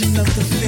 legend of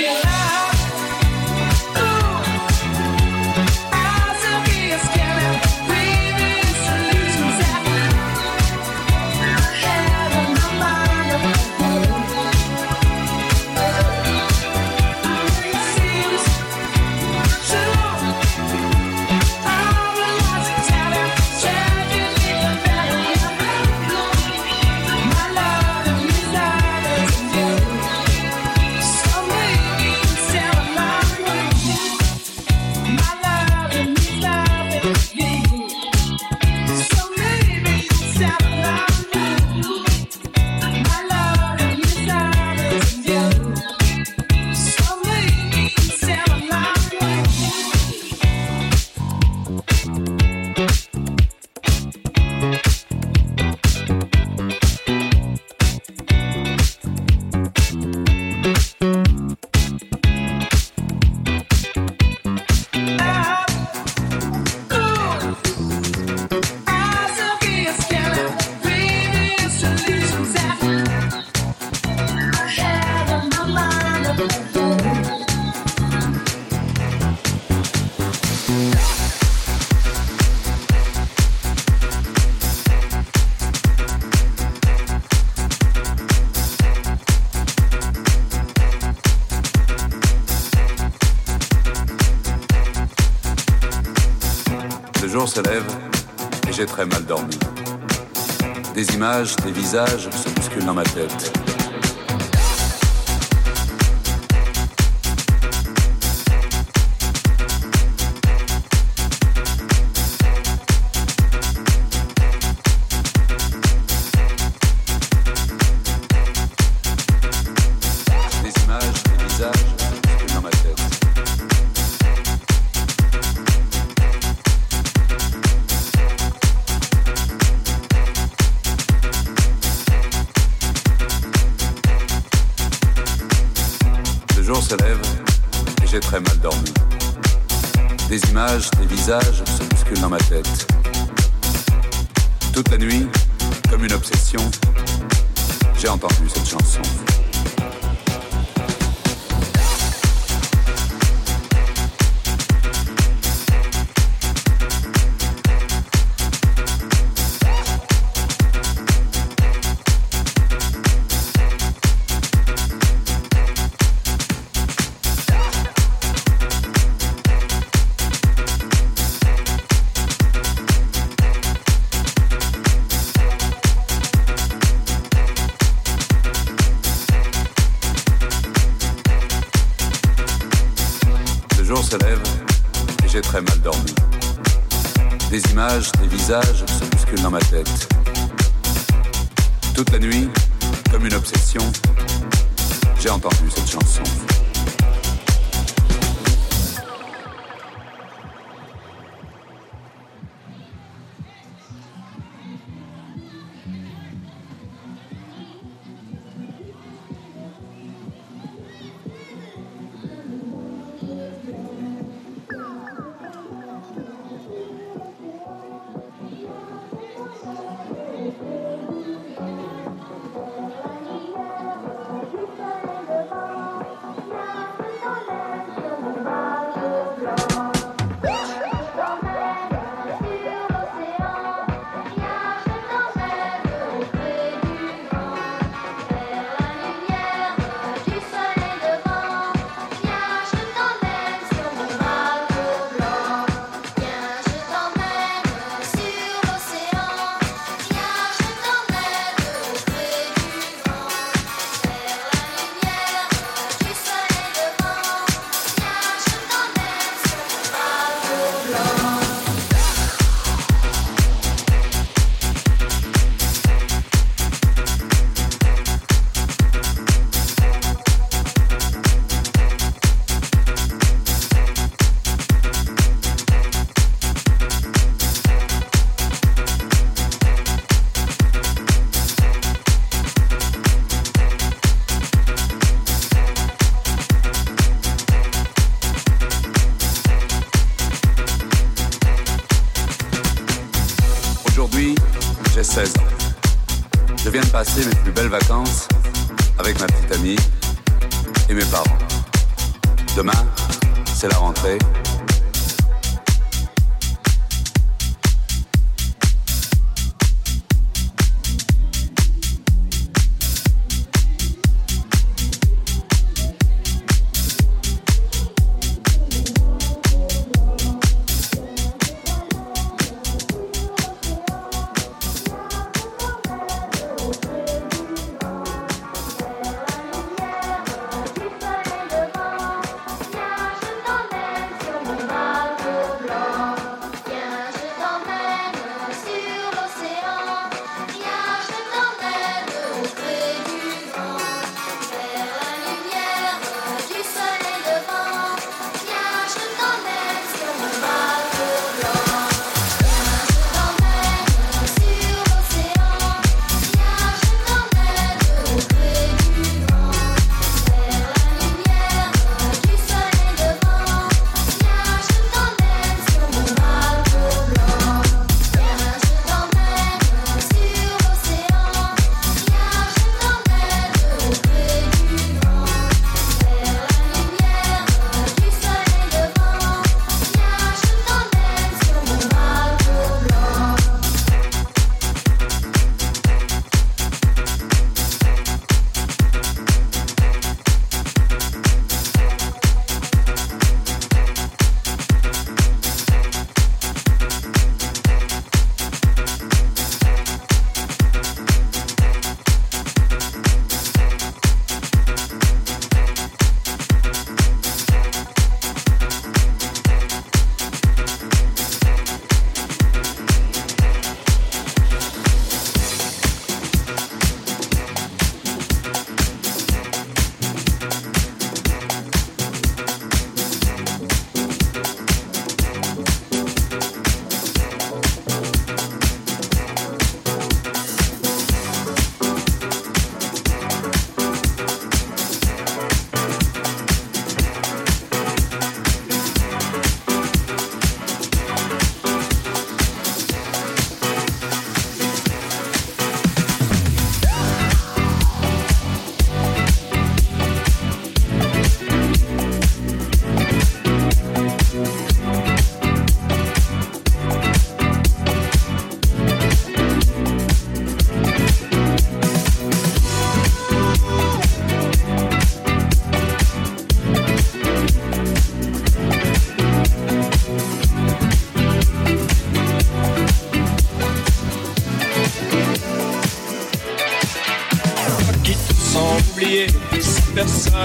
Yeah. Très mal dormi. Des images, des visages des visages se bousculent dans ma tête. Toute la nuit, comme une obsession, j'ai entendu cette chanson.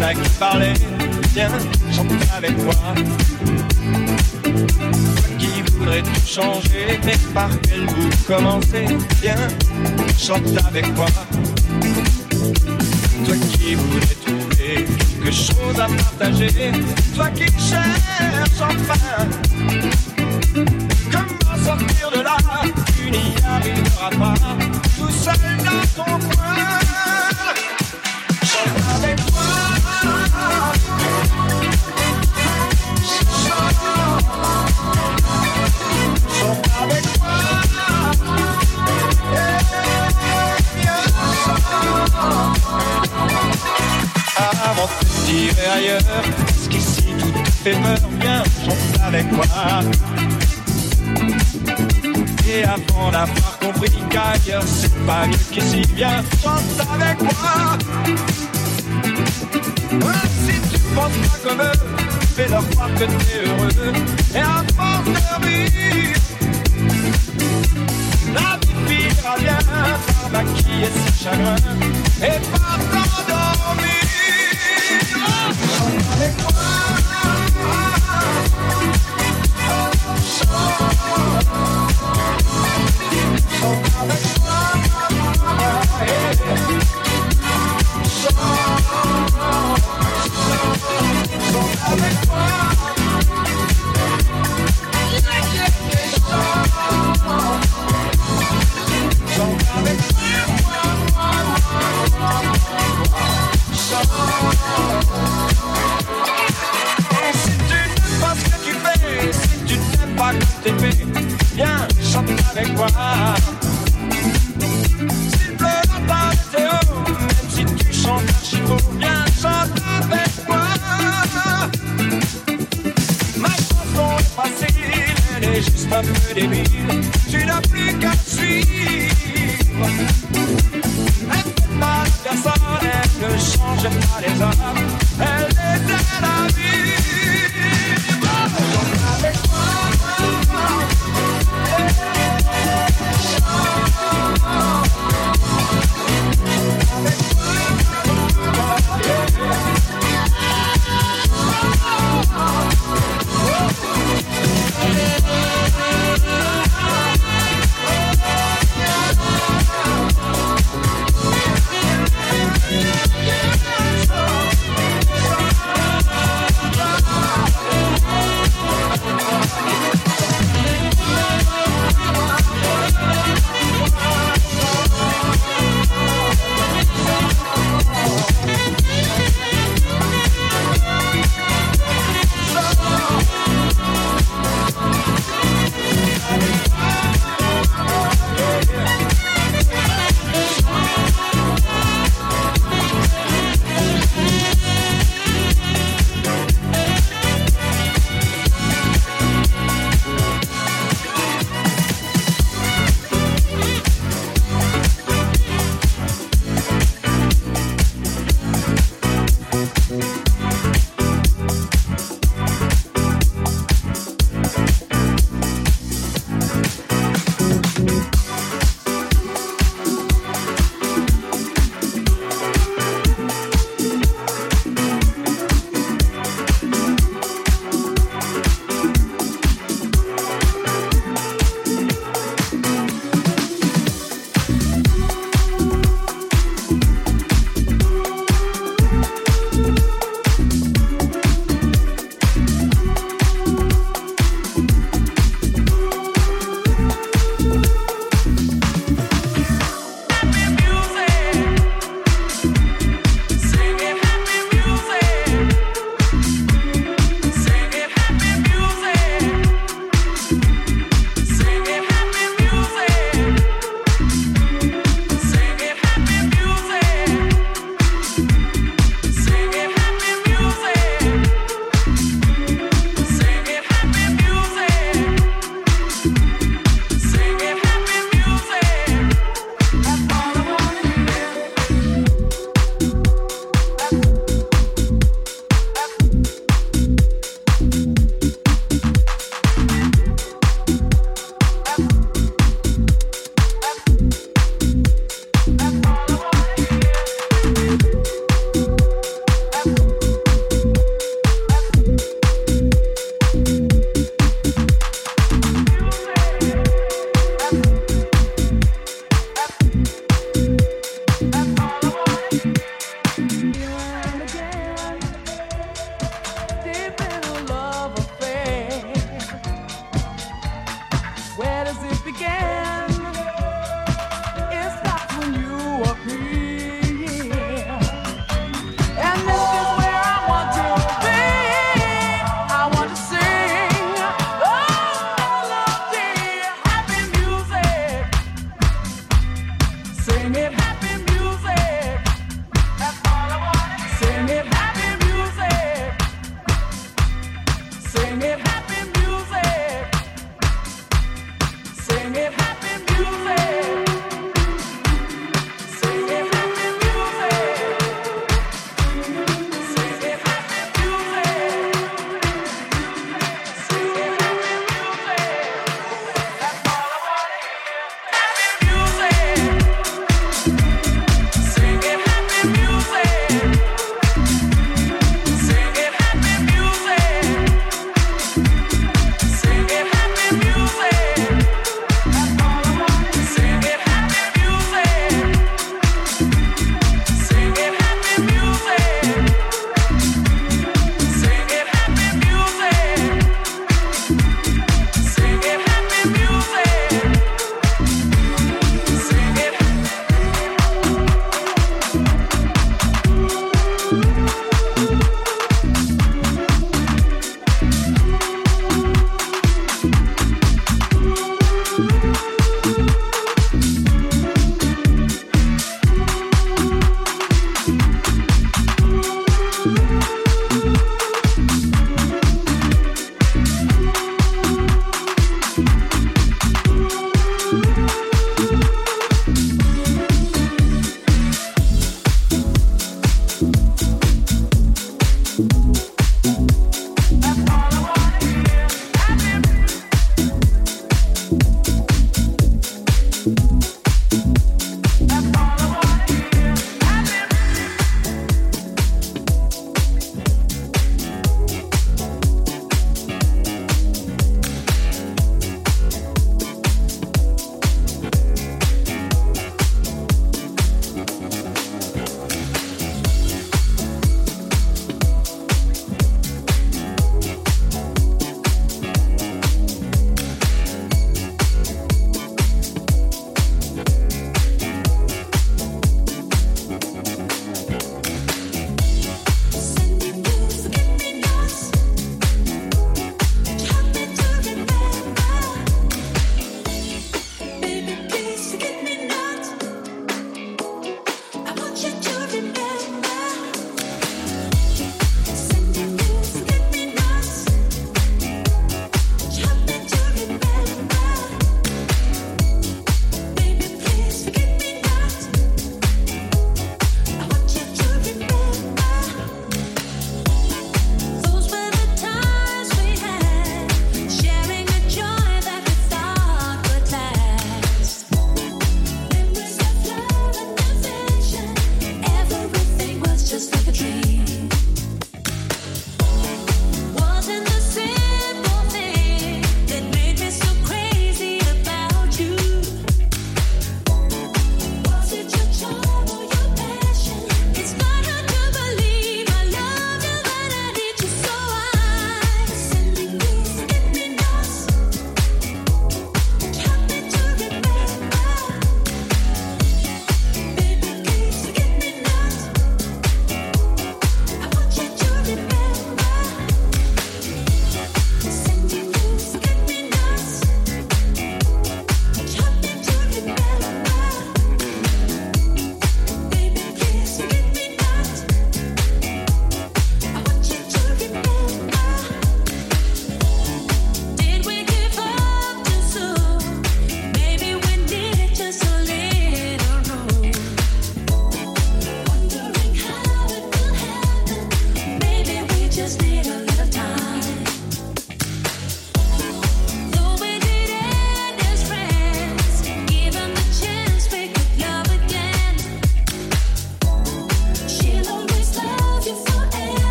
Personne à qui parler, viens, chante avec moi. Toi qui voudrais tout changer, mais par quel bout commencer, viens, chante avec moi. Toi qui voudrais trouver quelque chose à partager, toi qui cherches enfin Comment sortir de là? Ailleurs Parce qu'ici tout fait peur Viens, chante avec moi et avant d'avoir compris qu'ailleurs c'est pas mieux qu'ici, viens, chante avec moi. Ouais, si tu penses pas comme eux, fais-leur croire que t'es heureux. Et à force de rire, la vie finira bien par maquiller ses chagrins et par. Chante si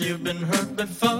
you've been hurt before?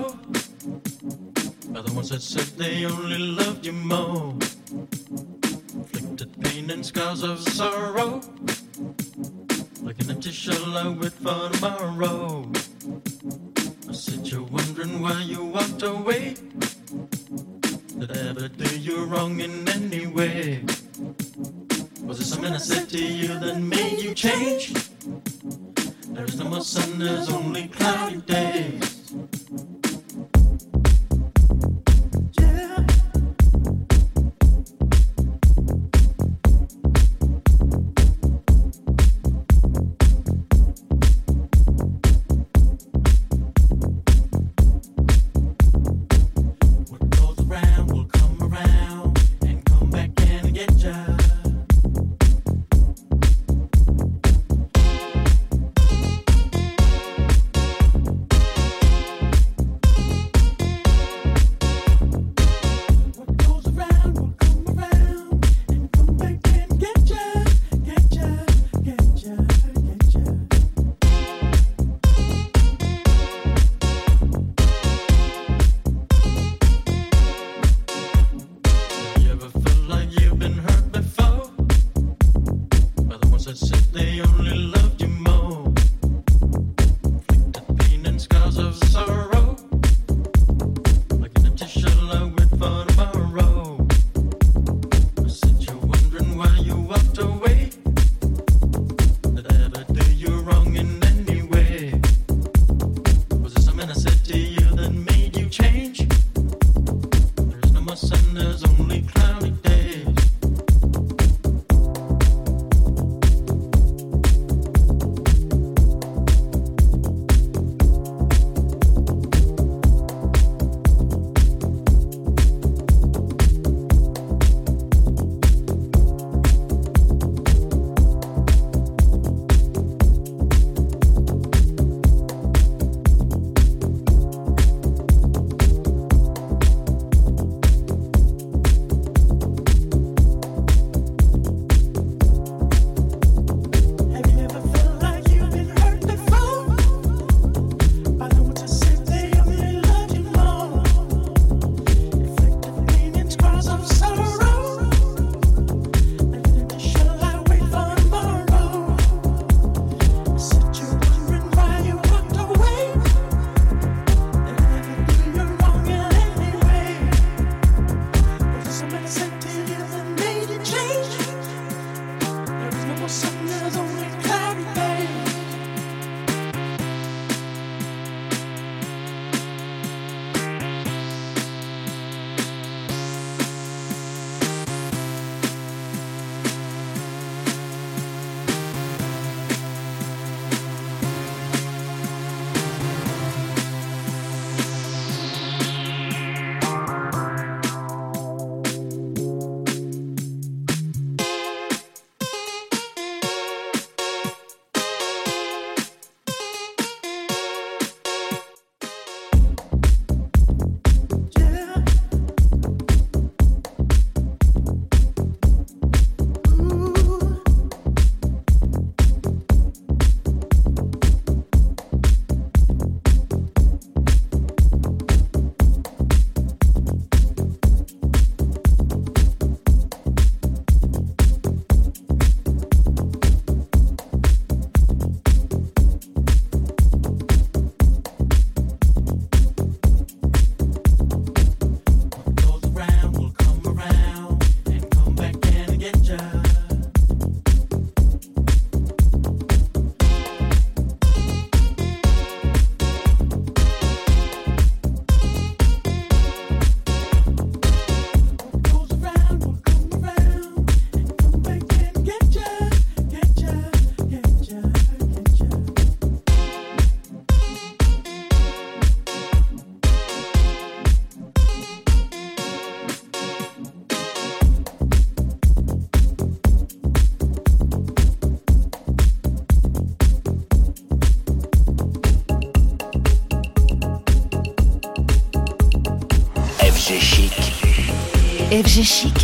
FG